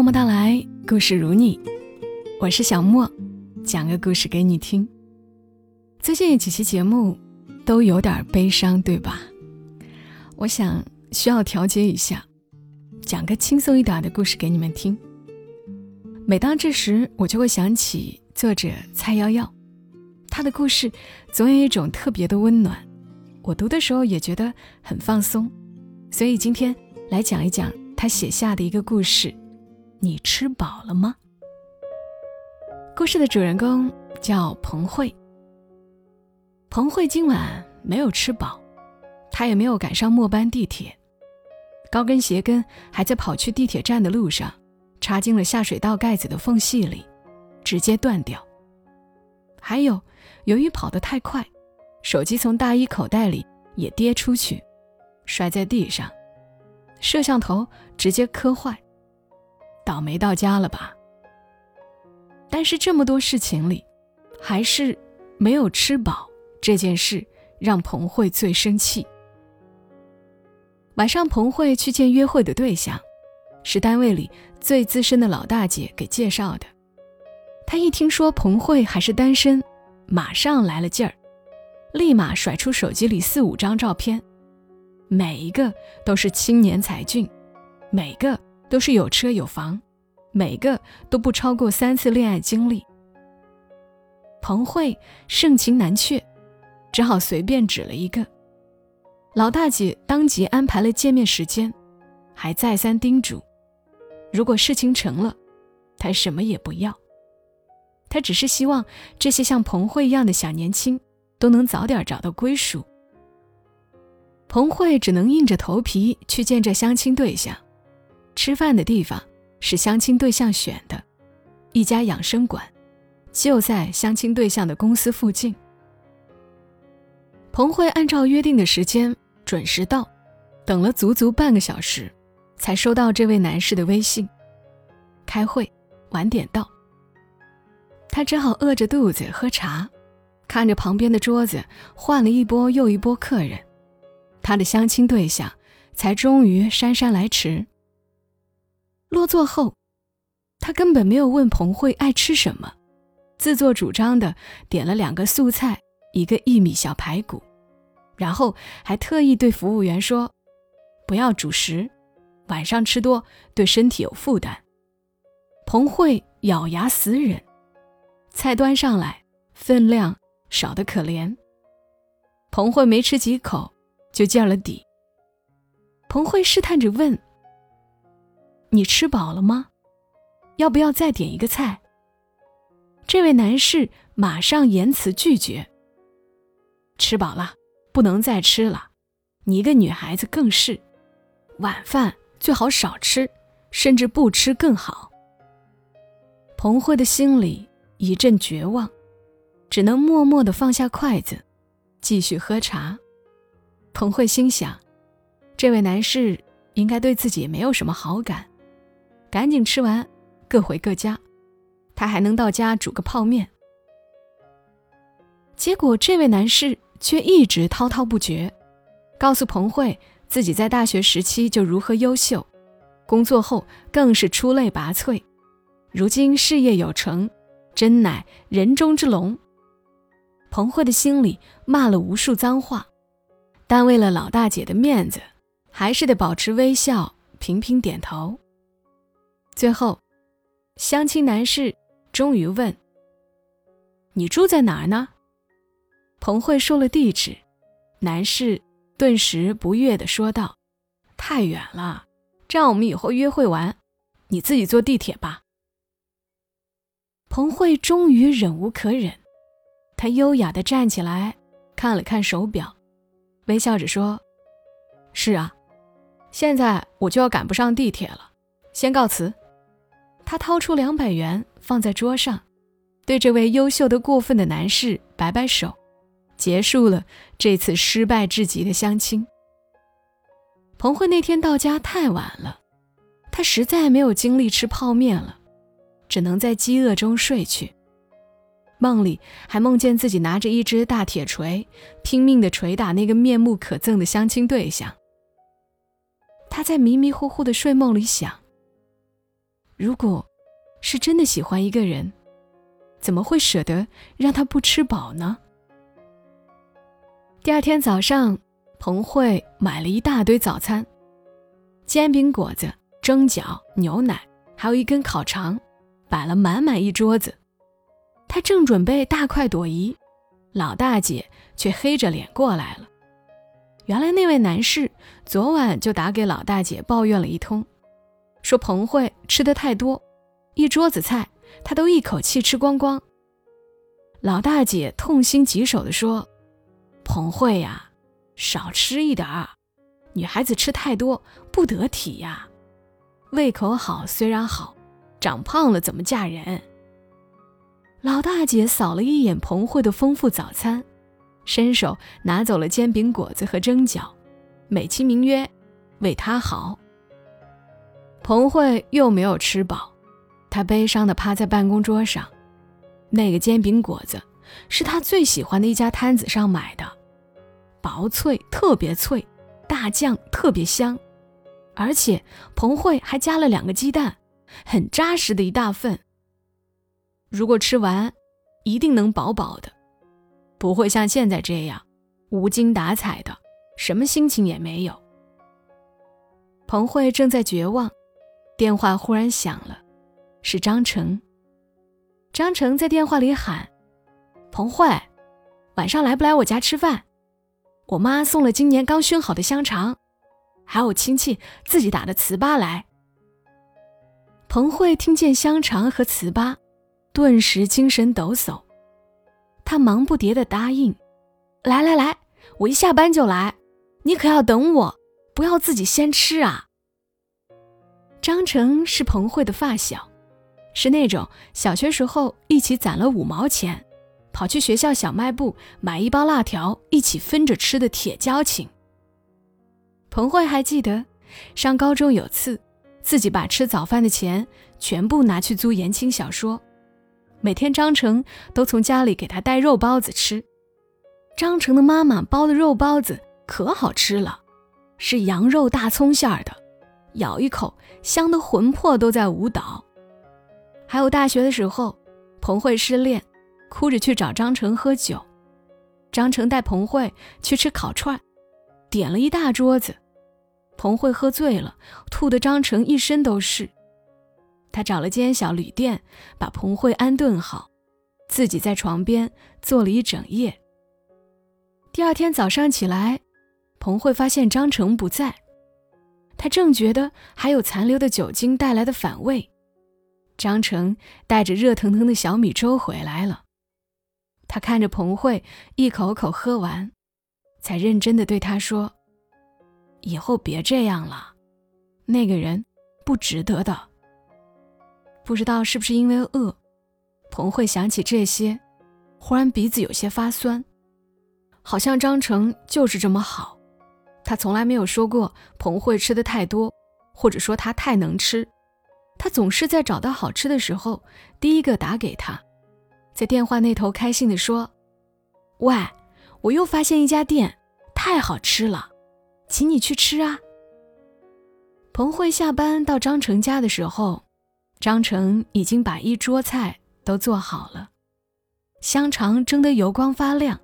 默默到来，故事如你，我是小莫，讲个故事给你听。最近几期节目都有点悲伤，对吧？我想需要调节一下，讲个轻松一点的故事给你们听。每当这时，我就会想起作者蔡瑶瑶，她的故事总有一种特别的温暖，我读的时候也觉得很放松。所以今天来讲一讲她写下的一个故事。你吃饱了吗？故事的主人公叫彭慧。彭慧今晚没有吃饱，她也没有赶上末班地铁，高跟鞋跟还在跑去地铁站的路上，插进了下水道盖子的缝隙里，直接断掉。还有，由于跑得太快，手机从大衣口袋里也跌出去，摔在地上，摄像头直接磕坏。倒霉到家了吧？但是这么多事情里，还是没有吃饱这件事让彭慧最生气。晚上，彭慧去见约会的对象，是单位里最资深的老大姐给介绍的。她一听说彭慧还是单身，马上来了劲儿，立马甩出手机里四五张照片，每一个都是青年才俊，每个。都是有车有房，每个都不超过三次恋爱经历。彭慧盛情难却，只好随便指了一个。老大姐当即安排了见面时间，还再三叮嘱：如果事情成了，她什么也不要。她只是希望这些像彭慧一样的小年轻都能早点找到归属。彭慧只能硬着头皮去见这相亲对象。吃饭的地方是相亲对象选的，一家养生馆，就在相亲对象的公司附近。彭慧按照约定的时间准时到，等了足足半个小时，才收到这位男士的微信：“开会，晚点到。”他只好饿着肚子喝茶，看着旁边的桌子换了一波又一波客人，他的相亲对象才终于姗姗来迟。落座后，他根本没有问彭慧爱吃什么，自作主张的点了两个素菜，一个薏米小排骨，然后还特意对服务员说：“不要主食，晚上吃多对身体有负担。”彭慧咬牙死忍，菜端上来，分量少得可怜。彭慧没吃几口就见了底。彭慧试探着问。你吃饱了吗？要不要再点一个菜？这位男士马上言辞拒绝。吃饱了，不能再吃了。你一个女孩子更是，晚饭最好少吃，甚至不吃更好。彭慧的心里一阵绝望，只能默默地放下筷子，继续喝茶。彭慧心想，这位男士应该对自己没有什么好感。赶紧吃完，各回各家。他还能到家煮个泡面。结果这位男士却一直滔滔不绝，告诉彭慧自己在大学时期就如何优秀，工作后更是出类拔萃，如今事业有成，真乃人中之龙。彭慧的心里骂了无数脏话，但为了老大姐的面子，还是得保持微笑，频频点头。最后，相亲男士终于问：“你住在哪儿呢？”彭慧说了地址，男士顿时不悦地说道：“太远了，这样我们以后约会完，你自己坐地铁吧。”彭慧终于忍无可忍，她优雅地站起来，看了看手表，微笑着说：“是啊，现在我就要赶不上地铁了，先告辞。”他掏出两百元放在桌上，对这位优秀的过分的男士摆摆手，结束了这次失败至极的相亲。彭慧那天到家太晚了，她实在没有精力吃泡面了，只能在饥饿中睡去。梦里还梦见自己拿着一只大铁锤，拼命地捶打那个面目可憎的相亲对象。他在迷迷糊糊的睡梦里想。如果是真的喜欢一个人，怎么会舍得让他不吃饱呢？第二天早上，彭慧买了一大堆早餐：煎饼果子、蒸饺、牛奶，还有一根烤肠，摆了满满一桌子。她正准备大快朵颐，老大姐却黑着脸过来了。原来那位男士昨晚就打给老大姐抱怨了一通，说彭慧吃的太多，一桌子菜她都一口气吃光光。老大姐痛心疾首地说。彭慧呀，少吃一点儿，女孩子吃太多不得体呀。胃口好虽然好，长胖了怎么嫁人？老大姐扫了一眼彭慧的丰富早餐，伸手拿走了煎饼果子和蒸饺，美其名曰为她好。彭慧又没有吃饱，她悲伤地趴在办公桌上，那个煎饼果子是她最喜欢的一家摊子上买的。薄脆，特别脆，大酱特别香，而且彭慧还加了两个鸡蛋，很扎实的一大份。如果吃完，一定能饱饱的，不会像现在这样无精打采的，什么心情也没有。彭慧正在绝望，电话忽然响了，是张成。张成在电话里喊：“彭慧，晚上来不来我家吃饭？”我妈送了今年刚熏好的香肠，还有亲戚自己打的糍粑来。彭慧听见香肠和糍粑，顿时精神抖擞，她忙不迭地答应：“来来来，我一下班就来，你可要等我，不要自己先吃啊。”张成是彭慧的发小，是那种小学时候一起攒了五毛钱。跑去学校小卖部买一包辣条，一起分着吃的铁交情。彭慧还记得，上高中有次，自己把吃早饭的钱全部拿去租言情小说，每天张成都从家里给他带肉包子吃。张成的妈妈包的肉包子可好吃了，是羊肉大葱馅儿的，咬一口香的魂魄都在舞蹈。还有大学的时候，彭慧失恋。哭着去找张成喝酒，张成带彭慧去吃烤串，点了一大桌子。彭慧喝醉了，吐得张成一身都是。他找了间小旅店，把彭慧安顿好，自己在床边坐了一整夜。第二天早上起来，彭慧发现张成不在，他正觉得还有残留的酒精带来的反胃，张成带着热腾腾的小米粥回来了。他看着彭慧一口口喝完，才认真的对他说：“以后别这样了，那个人不值得的。”不知道是不是因为饿，彭慧想起这些，忽然鼻子有些发酸，好像张成就是这么好，他从来没有说过彭慧吃的太多，或者说他太能吃，他总是在找到好吃的时候第一个打给他。在电话那头开心地说：“喂，我又发现一家店，太好吃了，请你去吃啊。”彭慧下班到张成家的时候，张成已经把一桌菜都做好了，香肠蒸得油光发亮，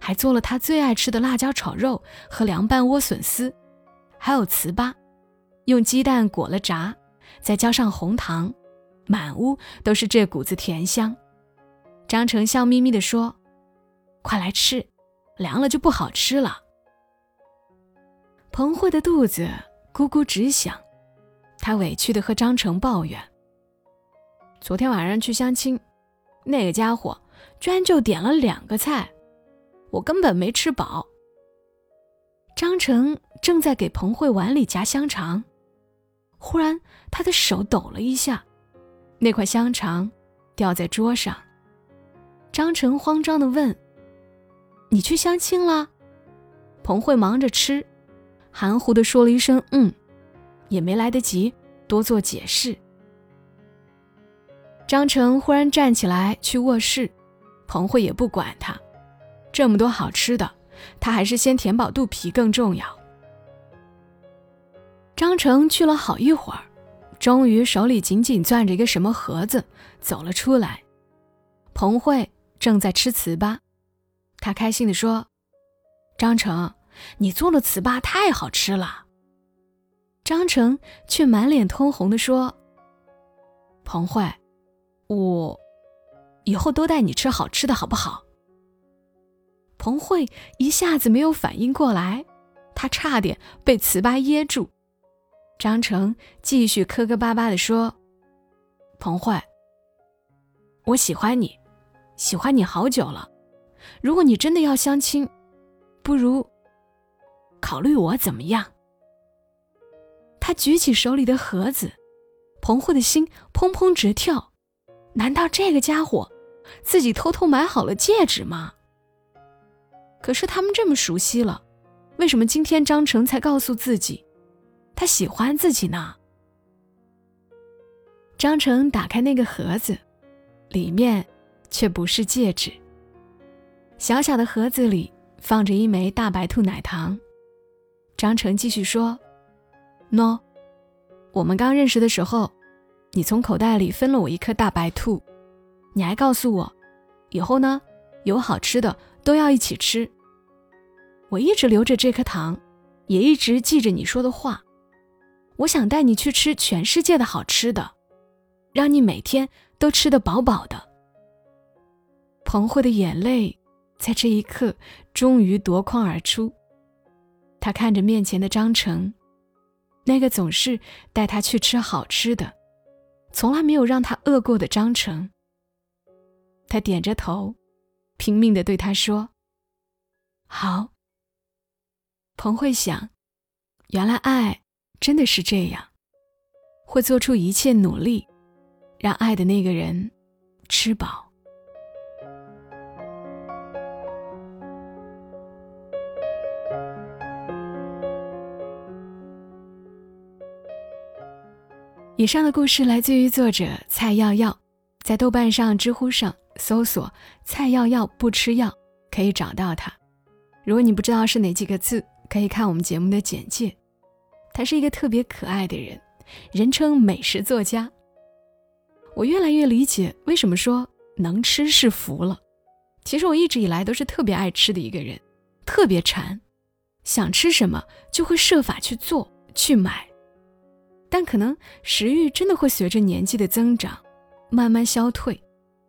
还做了他最爱吃的辣椒炒肉和凉拌莴笋丝，还有糍粑，用鸡蛋裹了炸，再浇上红糖，满屋都是这股子甜香。张成笑眯眯地说：“快来吃，凉了就不好吃了。”彭慧的肚子咕咕直响，她委屈地和张成抱怨：“昨天晚上去相亲，那个家伙居然就点了两个菜，我根本没吃饱。”张成正在给彭慧碗里夹香肠，忽然他的手抖了一下，那块香肠掉在桌上。张成慌张地问：“你去相亲了？”彭慧忙着吃，含糊地说了一声“嗯”，也没来得及多做解释。张成忽然站起来去卧室，彭慧也不管他，这么多好吃的，他还是先填饱肚皮更重要。张成去了好一会儿，终于手里紧紧攥着一个什么盒子走了出来。彭慧正在吃糍粑，她开心地说：“张成，你做的糍粑太好吃了。”张成却满脸通红地说：“彭慧，我以后多带你吃好吃的，好不好？”彭慧一下子没有反应过来，她差点被糍粑噎住。张成继续磕磕巴巴地说：“彭慧，我喜欢你，喜欢你好久了。如果你真的要相亲，不如考虑我怎么样？”他举起手里的盒子，彭慧的心砰砰直跳。难道这个家伙自己偷偷买好了戒指吗？可是他们这么熟悉了，为什么今天张成才告诉自己？他喜欢自己呢。张成打开那个盒子，里面却不是戒指。小小的盒子里放着一枚大白兔奶糖。张成继续说：“喏，我们刚认识的时候，你从口袋里分了我一颗大白兔，你还告诉我，以后呢，有好吃的都要一起吃。我一直留着这颗糖，也一直记着你说的话。”我想带你去吃全世界的好吃的，让你每天都吃得饱饱的。彭慧的眼泪在这一刻终于夺眶而出，她看着面前的张成，那个总是带她去吃好吃的，从来没有让她饿过的张成。她点着头，拼命地对他说：“好。”彭慧想，原来爱。真的是这样，会做出一切努力，让爱的那个人吃饱。以上的故事来自于作者蔡耀耀，在豆瓣上、知乎上搜索“蔡耀耀不吃药”可以找到他。如果你不知道是哪几个字，可以看我们节目的简介。他是一个特别可爱的人，人称美食作家。我越来越理解为什么说能吃是福了。其实我一直以来都是特别爱吃的一个人，特别馋，想吃什么就会设法去做去买。但可能食欲真的会随着年纪的增长慢慢消退。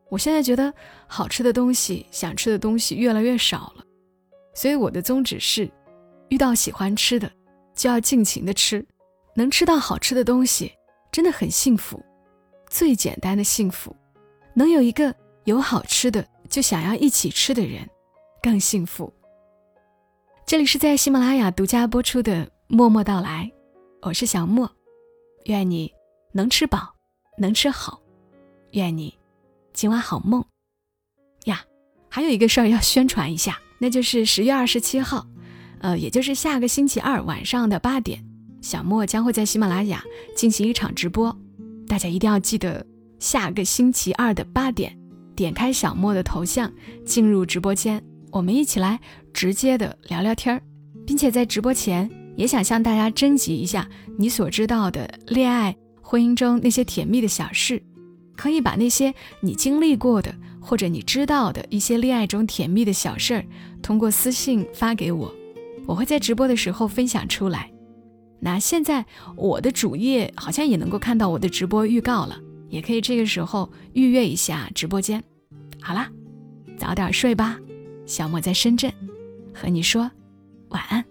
我现在觉得好吃的东西、想吃的东西越来越少了，所以我的宗旨是，遇到喜欢吃的。就要尽情的吃，能吃到好吃的东西，真的很幸福。最简单的幸福，能有一个有好吃的就想要一起吃的人，更幸福。这里是在喜马拉雅独家播出的《默默到来》，我是小莫，愿你能吃饱，能吃好，愿你今晚好梦呀。还有一个事儿要宣传一下，那就是十月二十七号。呃，也就是下个星期二晚上的八点，小莫将会在喜马拉雅进行一场直播，大家一定要记得下个星期二的八点，点开小莫的头像进入直播间，我们一起来直接的聊聊天儿，并且在直播前也想向大家征集一下你所知道的恋爱、婚姻中那些甜蜜的小事，可以把那些你经历过的或者你知道的一些恋爱中甜蜜的小事儿，通过私信发给我。我会在直播的时候分享出来。那现在我的主页好像也能够看到我的直播预告了，也可以这个时候预约一下直播间。好啦，早点睡吧，小莫在深圳，和你说晚安。